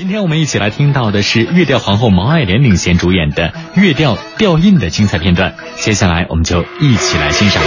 今天我们一起来听到的是越调皇后毛爱莲领衔主演的越调调印的精彩片段，接下来我们就一起来欣赏。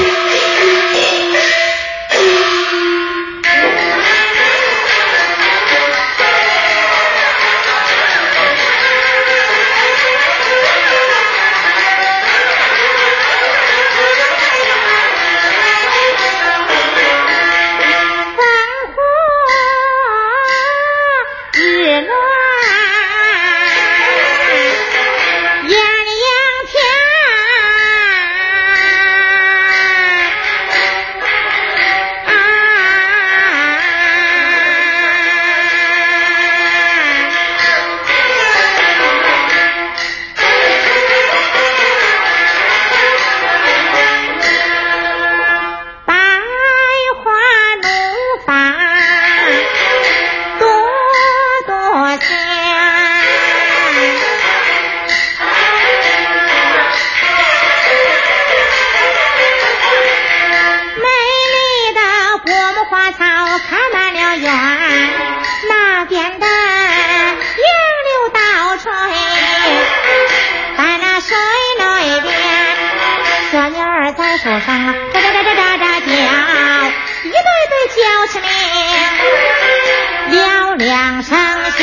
两声喧，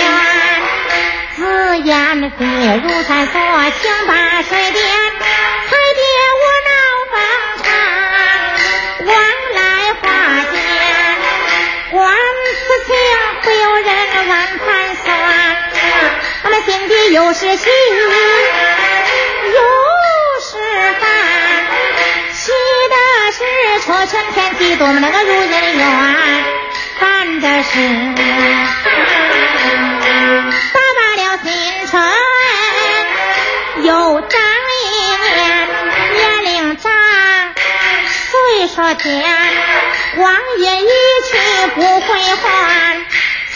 紫燕飞入三所青把水点，彩蝶舞闹芳坛。往来花间，管此情会有人晚盘算。我们心底又是喜又是烦，喜的是撮成天气多么那个如人愿，烦的是。新春，又长一年，年龄长，岁数减，王爷一去不回还，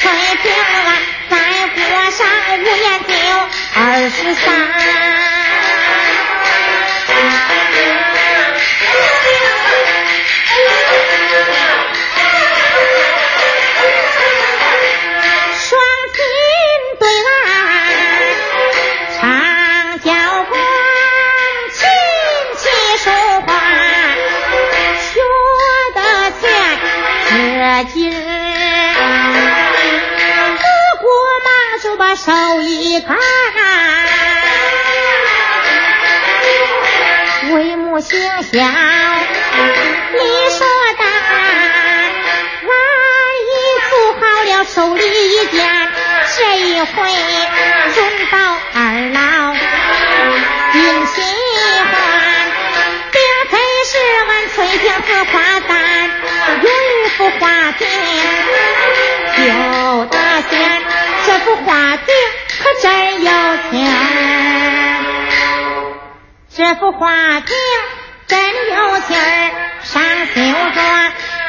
翠屏啊，再过上五年就二十三。为母行孝，理所当然。俺已做好了收礼一件，这一回准保二老定喜欢，并非是俺翠屏子夸赞，有一幅画。屏有大仙，这幅画屏这幅画屏真有趣儿，上绣着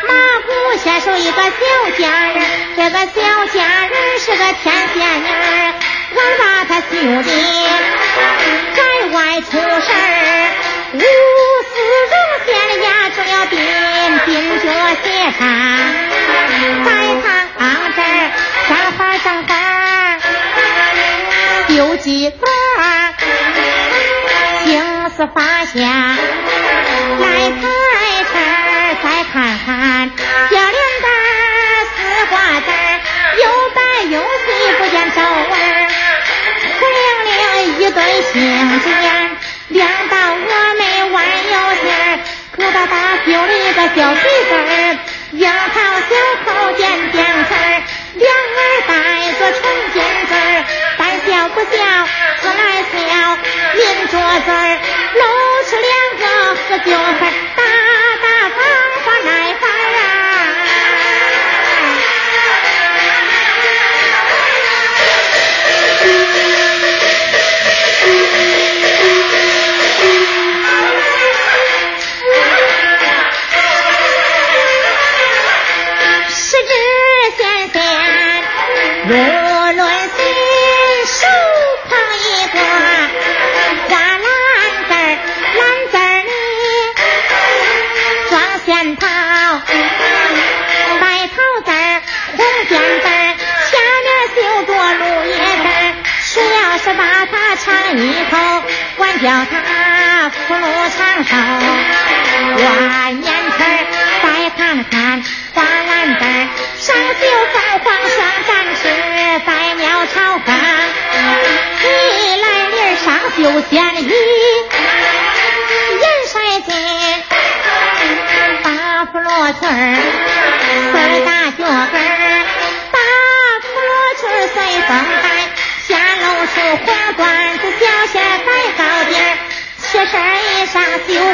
马虎先生一个小家人，这个小家人是个天仙女儿，我把他绣的在外出事儿，无私荣县押中了兵，兵脚写上。有几段，青丝发下，来开车再看看，小脸蛋儿丝瓜子又白又细，不见皱纹黑亮亮一对杏眼，两道峨眉弯有劲儿，疙瘩大揪了一个小鼻子儿，樱桃小口尖尖刺儿，两耳带着纯金丝儿。笑不笑？说来笑，抿着嘴儿，露出两个喝酒粉，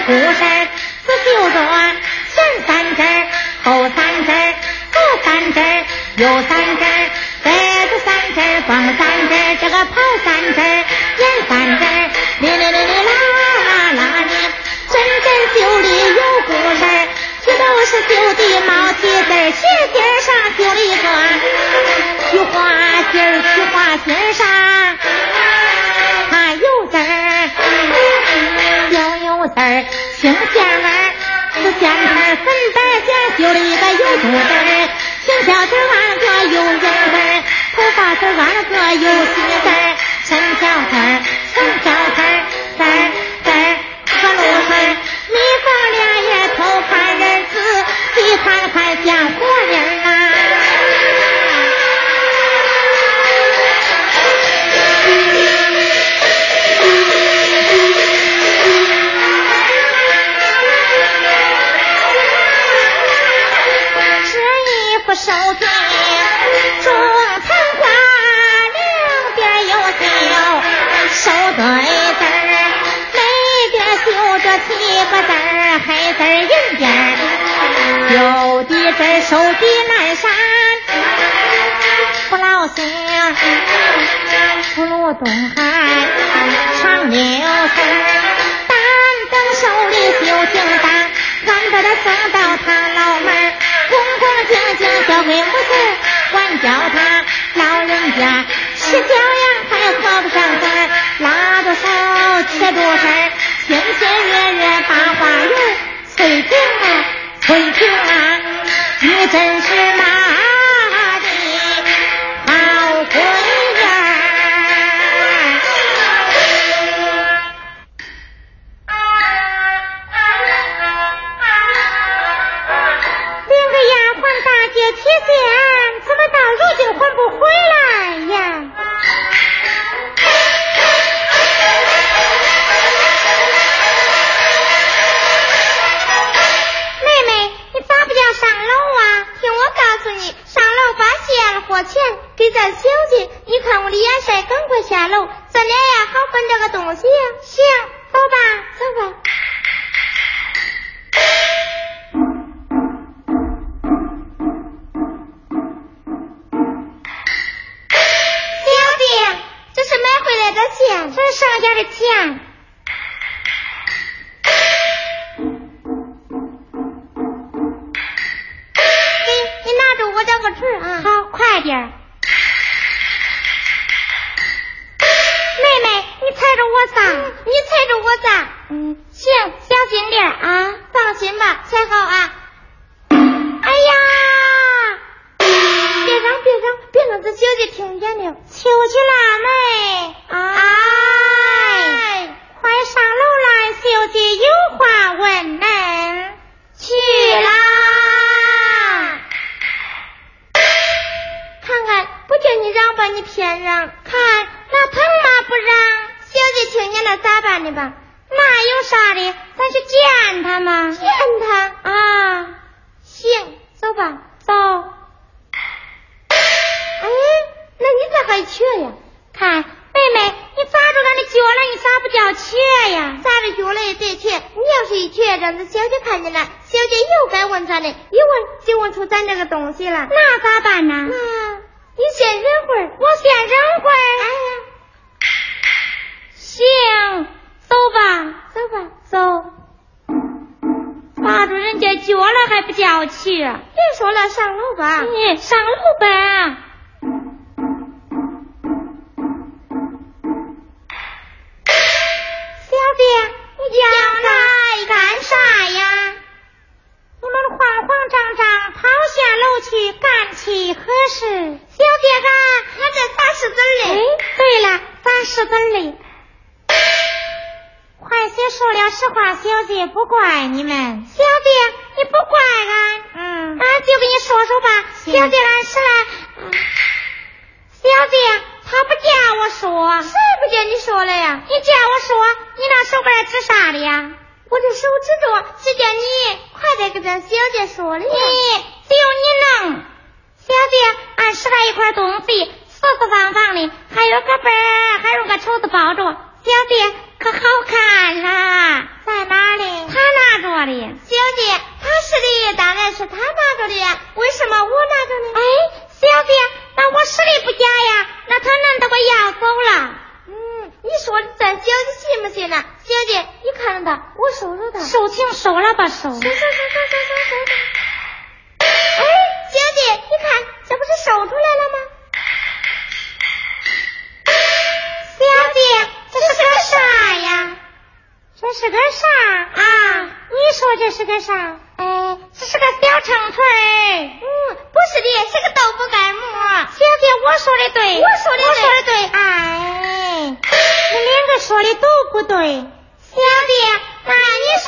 故事，只绣着前三针后三针左三针右三针背子三针风三针这个跑三针演三针哩哩哩哩啦啦哩，针针绣的有故事，这都是绣的毛起字，鞋尖上绣了一个菊花心，菊花心上还有字儿，青线儿，是线儿粉白线绣了一个有肚字儿，青小字按个有影儿，头发字按个有细字儿，身小字儿，身小字儿，字儿字儿，可路字儿，蜜蜂俩眼偷看人仔细看看像活人啊。手巾中残花，两边有绣手对字儿，每边绣着七个字儿，黑字儿银边儿，有的字儿手底南山，不老星，福禄东海，长牛字儿，单等手里绣叮当，俺把他送到他老门儿。恭恭敬敬交给母亲，管教他老人家吃教养还喝不上嘴，拉着手切着身儿，亲亲热热把花园翠屏啊翠屏啊，你真是妈大姐，怎么到如今还不回来呀？妹妹，你咋不叫上楼啊？听我告诉你，上楼把线和钱给咱小姐，你看我的眼神，赶快下楼，咱俩呀好分这个东西呀。行，走吧，走吧。这是剩下的钱。给你拿着我这个纸啊，好，快点儿。妹妹，你踩着我撒，你踩着我撒。嗯，去干起合适小姐啊我在打石子嘞对了打石子嘞快些说了实话小姐不怪你们。小姐你不怪俺嗯。俺就跟你说说吧。小姐俺是来小姐他不见我说。谁不见你说了呀。你见我说你那手杆指啥的呀。我这手指着，只叫你快点跟咱小姐说了呀。你只有你能。小姐，俺拾了一块东西，四四方方的，还有个本儿，还有个绸子包着。小姐可好看啦，在哪里？他拿着的。小姐，他是的，当然是他拿着的呀。为什么我拿着呢？哎，小姐，那我实力不假呀，那他难道我要走了？嗯，你说咱小姐信不信呢？小姐，你看着他，我收着他。收请收了吧，收。收收收收收收收。哎，姐姐，你看，这不是收出来了吗？小姐。这是个啥呀？这是个啥啊？你说这是个啥？哎，这是个小秤腿嗯，不是的，是个豆腐干馍。小姐，我说的对，我说的我说的对。哎，你两个说的都不对。小弟，那你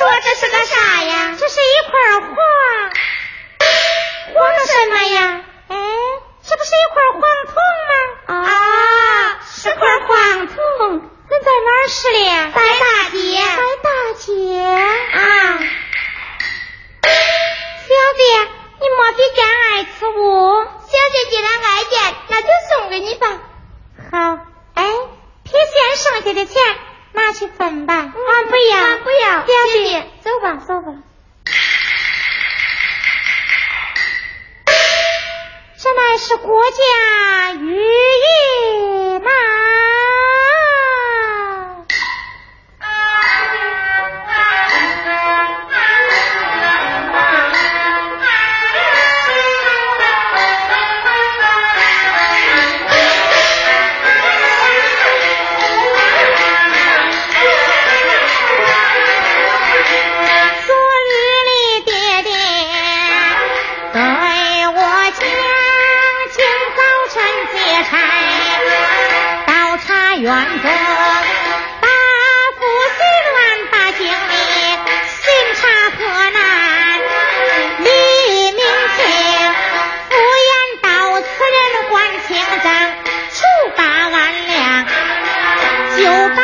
Goodbye.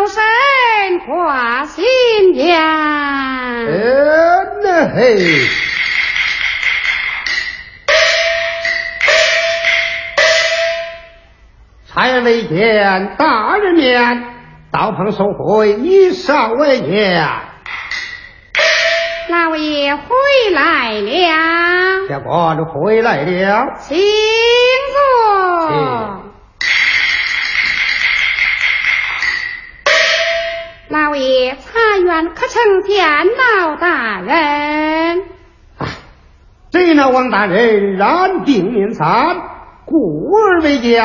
大人面，道棚收回，以上为言。老爷回来了，下官回来了，请坐。可曾见老大人？这那王大人染病面残，故而未见。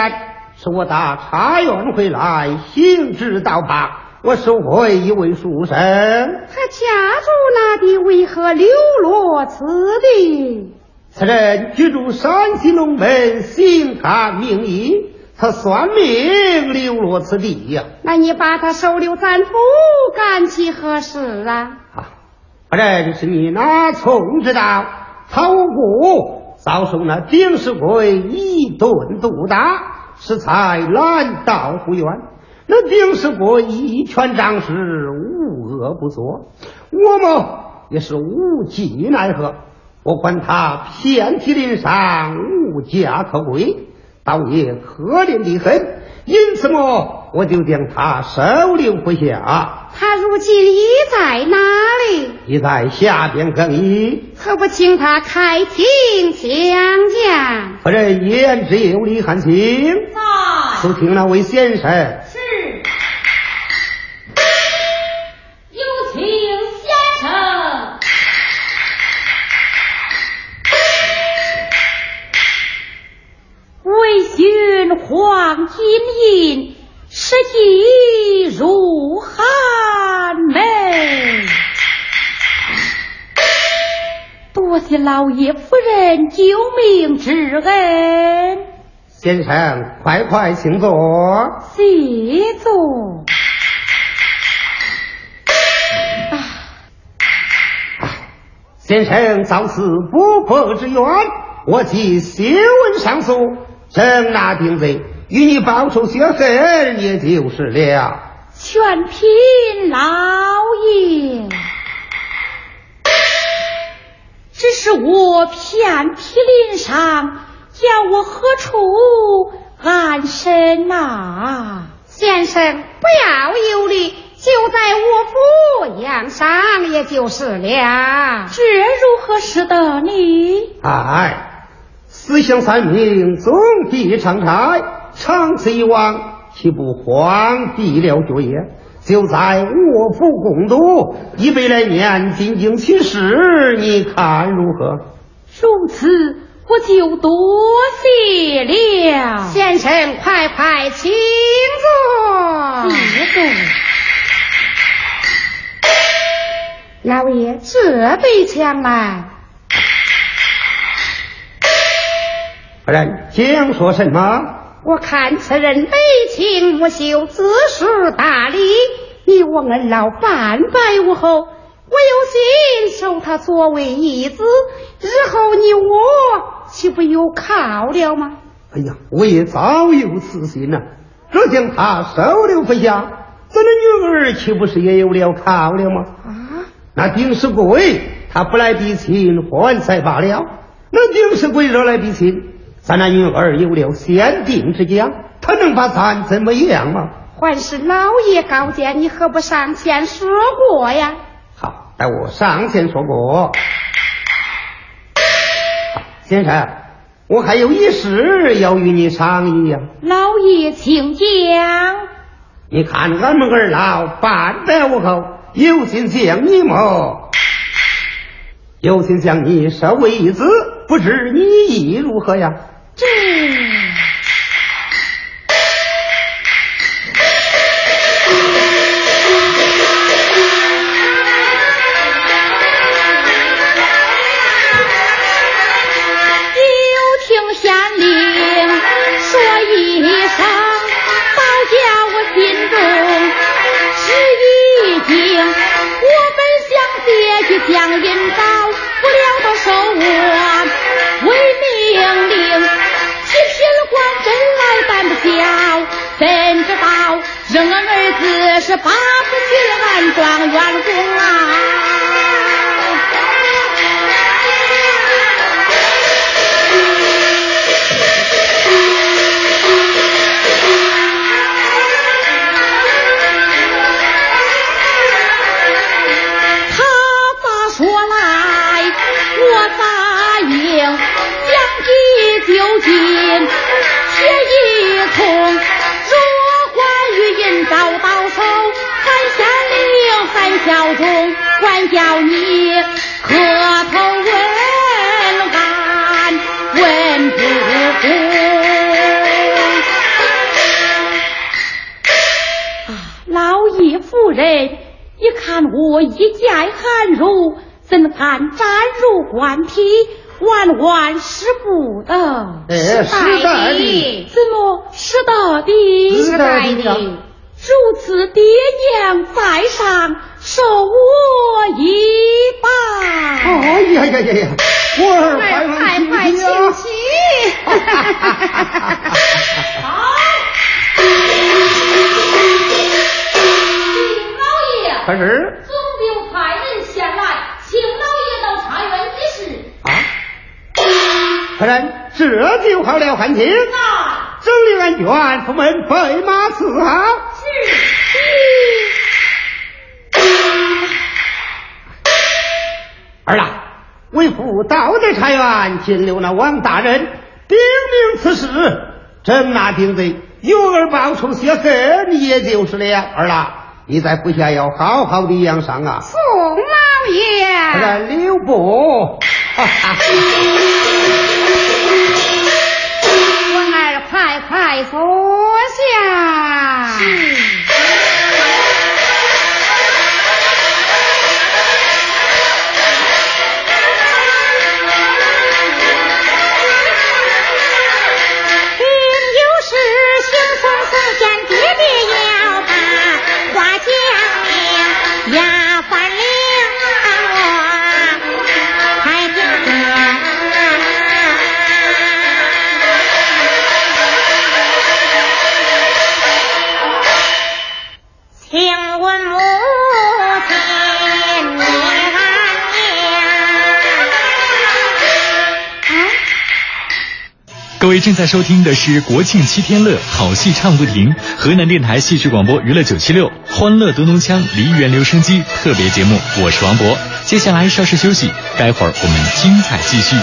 是我打茶园回来，行至道旁，我收回一位书生。他家住哪里？为何流落此地？此人居住山西龙门，姓韩名义。他算命流落此地呀。那你把他收留咱府，干其何事啊？啊，不然是你那从之道？他无故遭受那丁世贵一顿毒打，实才拦道不冤。那丁世国一拳仗势，无恶不作，我们也是无计奈何。我管他遍体鳞伤，无家可归。倒也可怜的很，因此么，我就将他收留不下。他如今已在哪里？已在下边更衣。何不请他开庭讲讲？夫人言之有理，还请。在。就听那位先生。实际如寒梅。多谢老爷夫人救命之恩。先生，快快请坐。谢坐。先生遭此不破之冤，我即写文上诉。正拿定罪，与你报仇雪恨，也就是了。全凭老爷，只是我遍体鳞伤，叫我何处安身呐？先生，不要忧虑，就在我府养伤，也就是了。这如何使得你？哎。思想三明总比常差，长此以往，岂不荒地了学业？就在我府共度一百来年，进京起事，你看如何？如此，我就多谢了。先生，快快请坐。谢坐。老爷，这杯枪来。夫人，想说什么？我看此人眉清目秀，知书达理。你我恩老半百无后，我有心收他作为义子，日后你我岂不有靠了吗？哎呀，我也早有此心呐。若将他收留不下，咱的女儿岂不是也有了靠了吗？啊，那丁世贵他不来逼亲，还才罢了。那丁世贵若来逼亲。咱那女儿有了先定之家，他能把咱怎么样吗？还是老爷高见，你何不上前说过呀？好，待我上前说过。先生，我还有一事要与你商议呀。老爷，请讲。你看俺们二老半百无后，有心将你么？有心将你收为义子，不知你意如何呀？这又听县令说一声保家我心中是一惊我本想借机向银刀不料到手是八次进俺状元宫啊！他咋说来，我咋应？将计就计，且一通。若关羽因遭到手。喊小中，管教你磕头问安，问不啊，老爷夫人，一看我一介寒儒，怎敢沾入官体？万万使不得！哎，是的，怎么是大的？是的。如此爹娘在上，受我一拜。哎呀呀呀呀！我儿快快请起！好，请老爷。总兵派人前来，请老爷到茶园议事。啊！夫人，这就好了，汉卿。啊整理安全，出门备马伺候。儿啊，为父到得茶园，见留那王大人，禀明此事，正拿定罪，有儿报仇雪恨，也就是了。儿啊，你在府下要好好的养伤啊。宋老爷，来留步。我 太祖下。儿快快坐下。是。各位正在收听的是国庆七天乐，好戏唱不停，河南电台戏曲广播娱乐九七六，欢乐东东锵梨园留声机特别节目，我是王博。接下来稍事休息，待会儿我们精彩继续。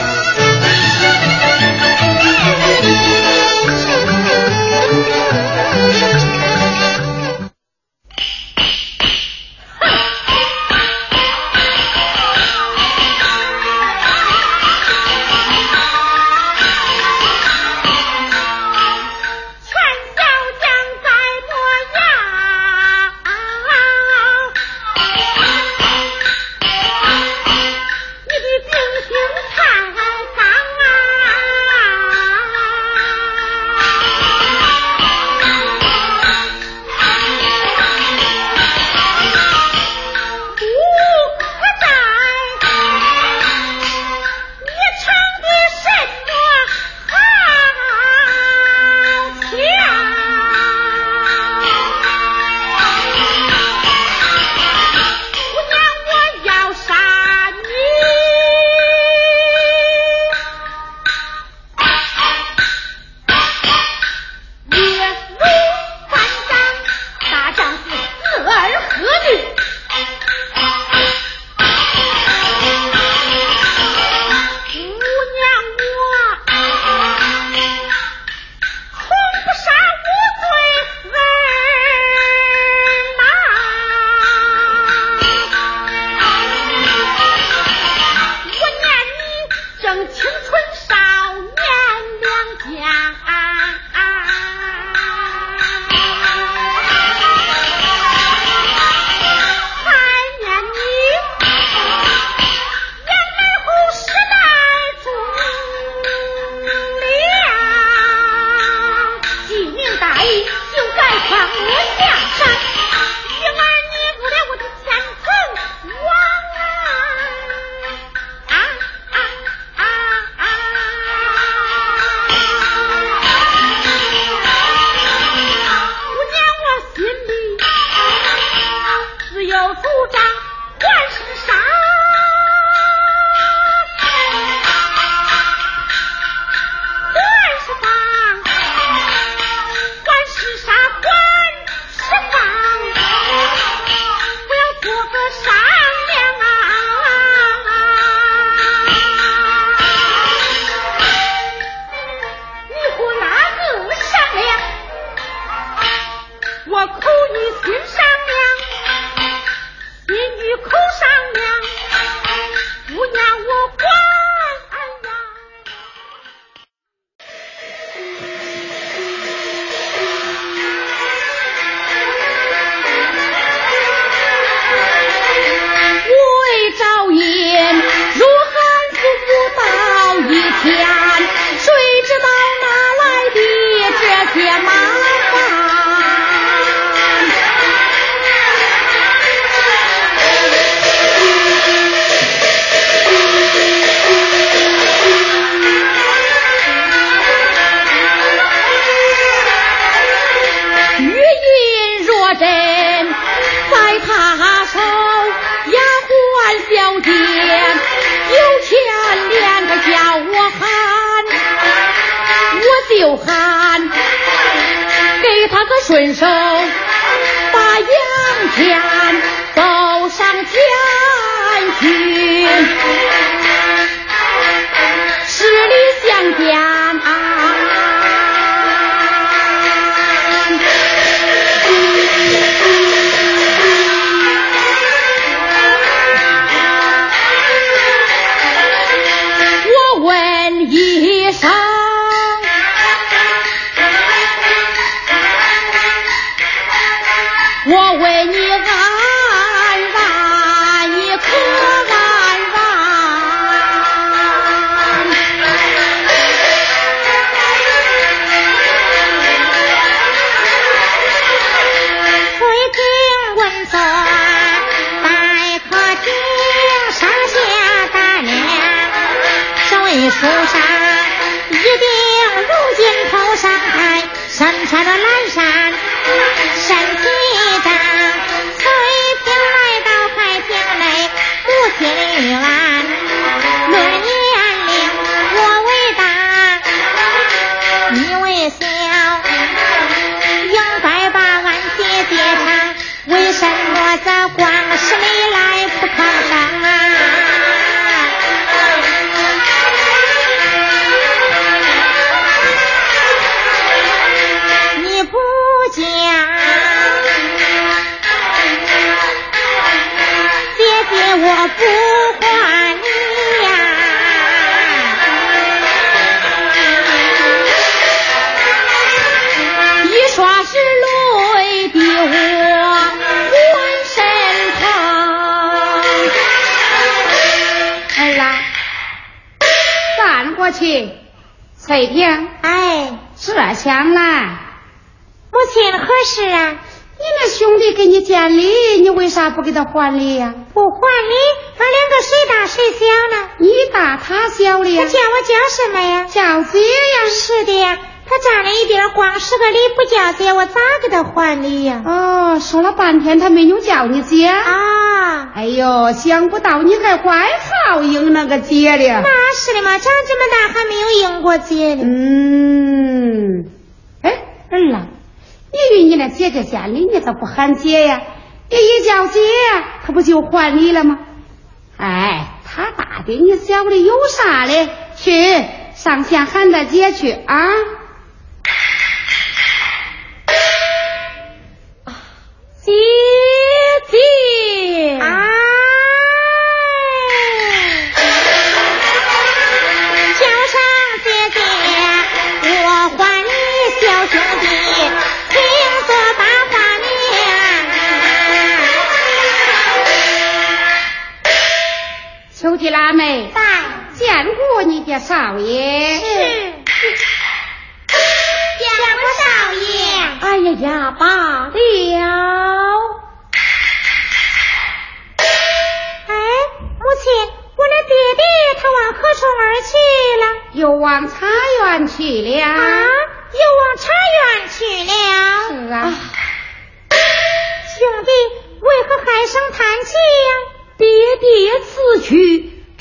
顺手把杨天走上前去，树上一定如今头上戴，身穿着蓝衫，身体长。翠屏来到海平内，母亲安。翠萍，哎，这想来。母亲何事啊？你那兄弟给你见礼，你为啥不给他还礼呀？不还礼，俺两个谁大谁小呢？你大他小的呀。他叫我叫什么呀？叫姐呀。是的呀。他站了一边，光是个礼不叫姐，我咋给他还礼呀？哦，说了半天他没有叫你姐啊。哎呦，想不到你还怪好应那个姐的。那是的嘛，长这么大还没有应过姐呢。嗯。哎，儿啊。你与你那姐姐见里，你咋不喊姐呀？你一叫姐，她不就还礼了吗？哎，他大的你小的有啥嘞？去上前喊他姐去啊！啊姐秋季腊梅，在见过你的少爷。是，见过少爷。哎呀呀，罢了。哎，母亲，我那爹爹他往何处而去了？又往茶园去了。啊，又往茶园去了。是啊。兄弟，为何唉声叹气呀？爹爹此去，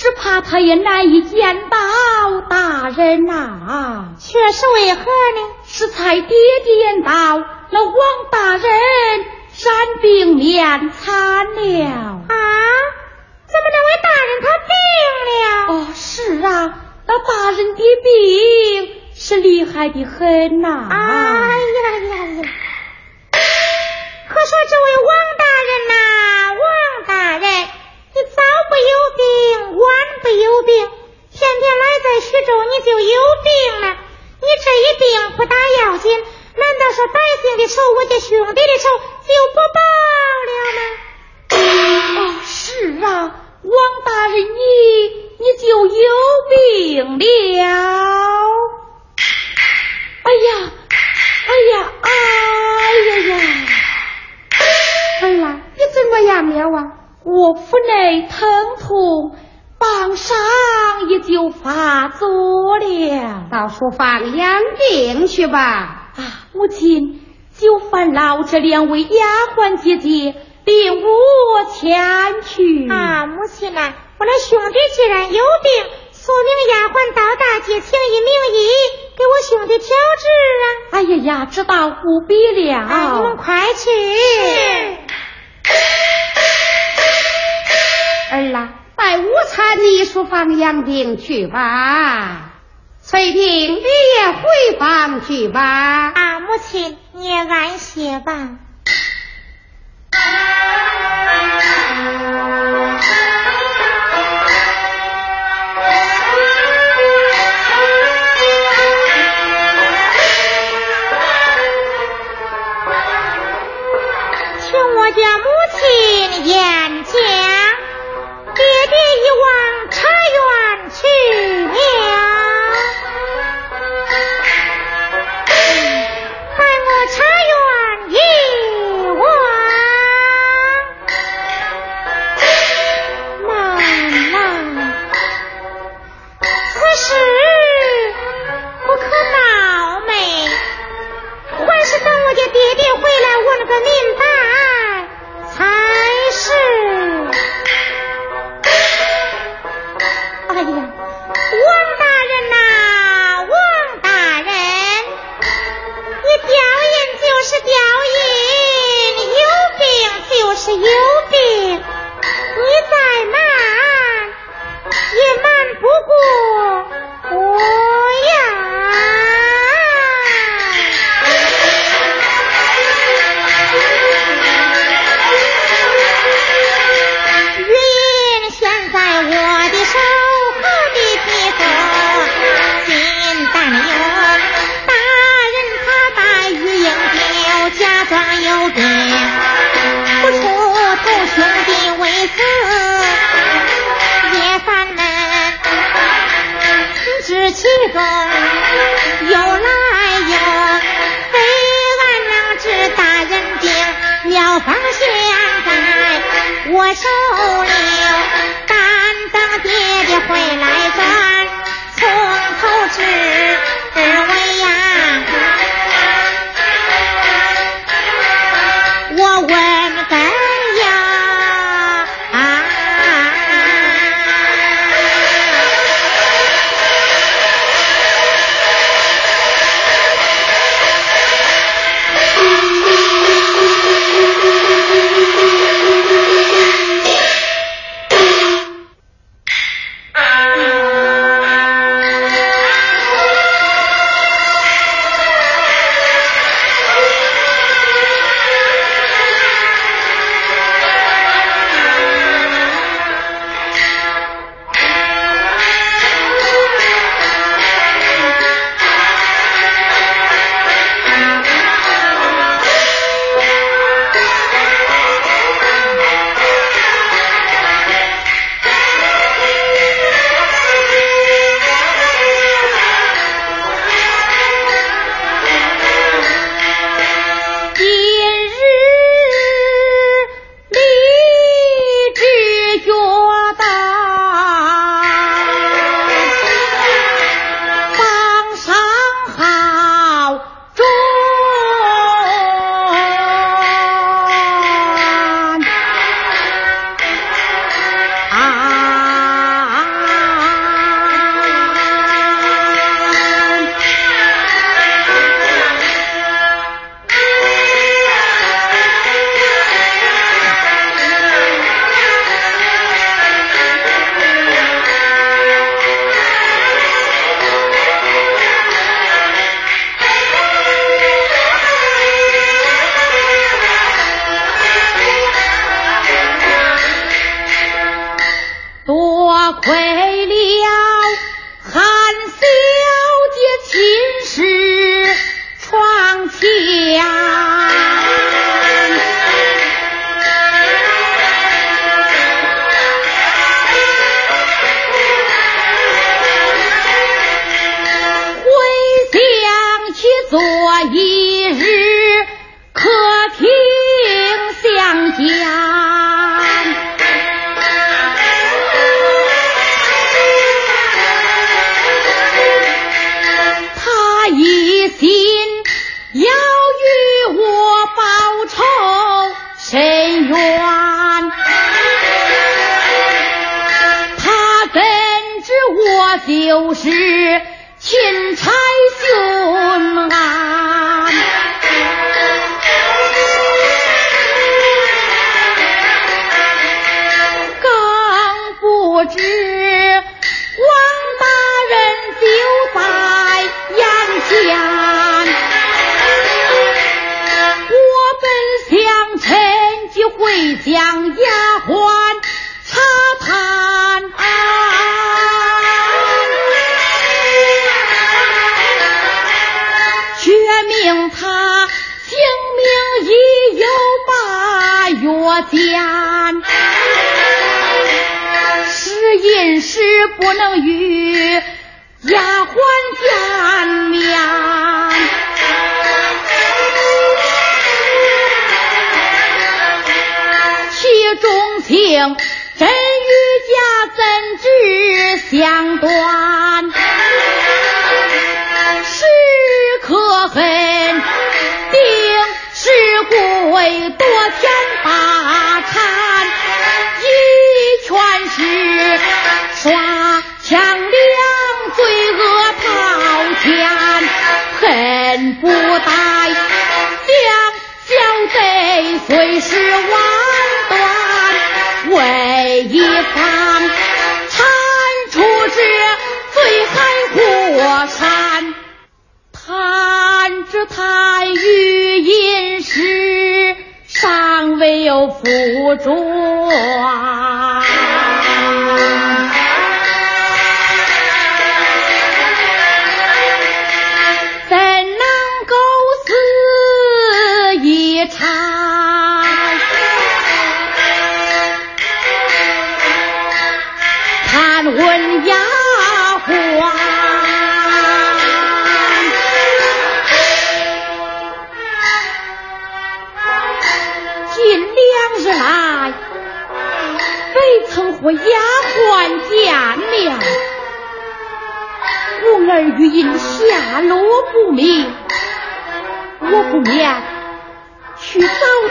只怕他也难以见到大人呐。却是为何呢？是才爹爹言道，那王大人染病面残了。啊？怎么那位大人他病了？哦，是啊，那大人的病是厉害的很呐。哎呀呀呀！可说这位王大人呐，王大人。早不有病，晚不有病，天天来在徐州，你就有病了。你这一病不打要紧，难道说百姓的仇，我家兄弟的仇就不报了吗？哦，是啊，王大人你你就有病了。哎呀，哎呀，哎呀呀！儿啊，你怎么样了啊？我腹内疼痛，膀上也就发作了。到书房养病去吧，啊母亲。就烦劳这两位丫鬟姐姐领我前去。母亲呐，我那兄弟既然有病，速命丫鬟到大街请一名医，给我兄弟调治啊。哎呀，呀知道不必了。你们快去。儿啊带午餐的书房养病去吧翠萍你也回房去吧。啊母亲你也安歇吧。愁。其中情真与假怎知相断？儿语音下落不明，我不免去找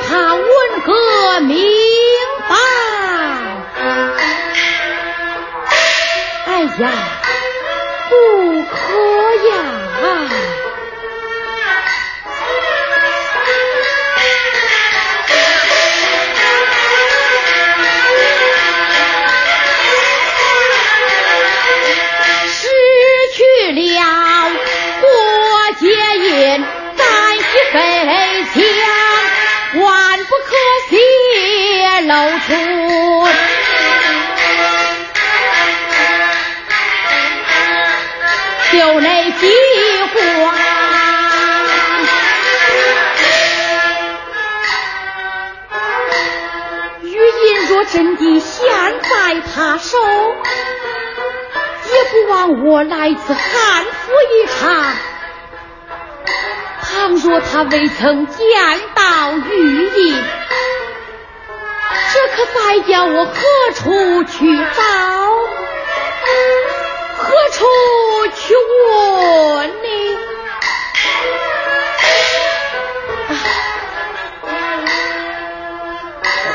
他问个明白。哎呀，不可呀！就那计划。玉印若真的现在他手，也不枉我来自汉府一场。倘若他未曾见到玉印，这可再叫我何处去找？何处去问呢？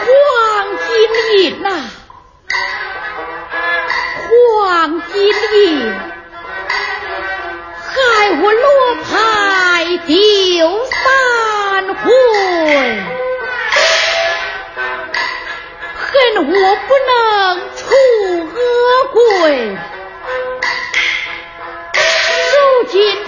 黄金印呐、黄金印，我不能出恶鬼。如今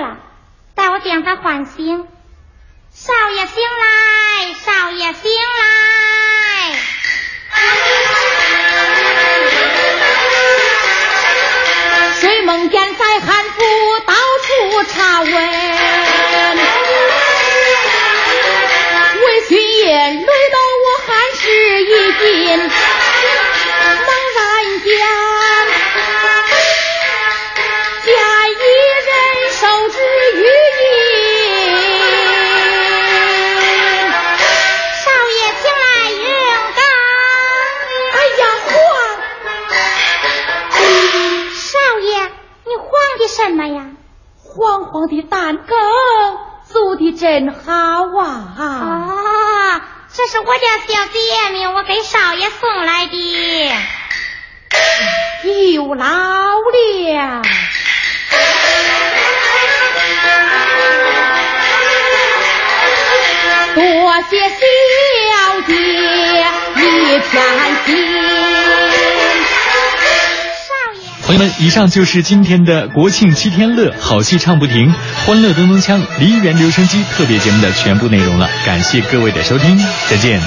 了，待我将他唤醒。少爷醒来，少爷醒来。睡梦间在汉府到处查问，家小姐命我给少爷送来的。又老了。多谢小姐一片心。朋友们，以上就是今天的国庆七天乐，好戏唱不停，欢乐咚咚锵梨园留声机特别节目的全部内容了。感谢各位的收听，再见。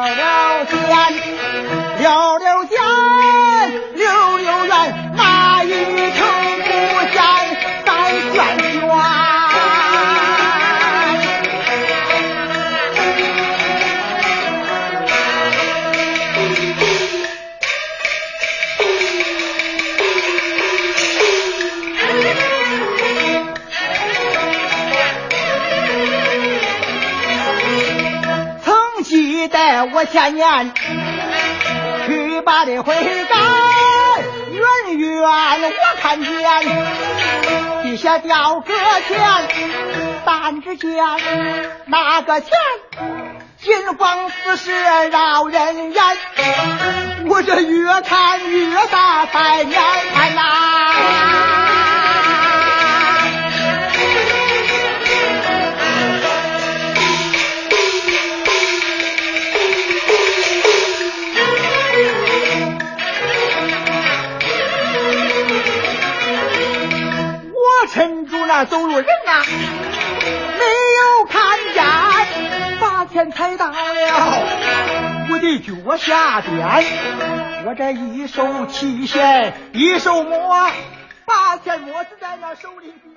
个溜溜尖，溜我前年去把的悔改，远远我看见地下吊个钱，弹指间那个钱金光四射绕人眼，我这越看越大才眼看呐、那走路人呐、没有看见，把钱踩到了我的脚下边，我这一手提线，一手摸，把钱摸死在那手里边。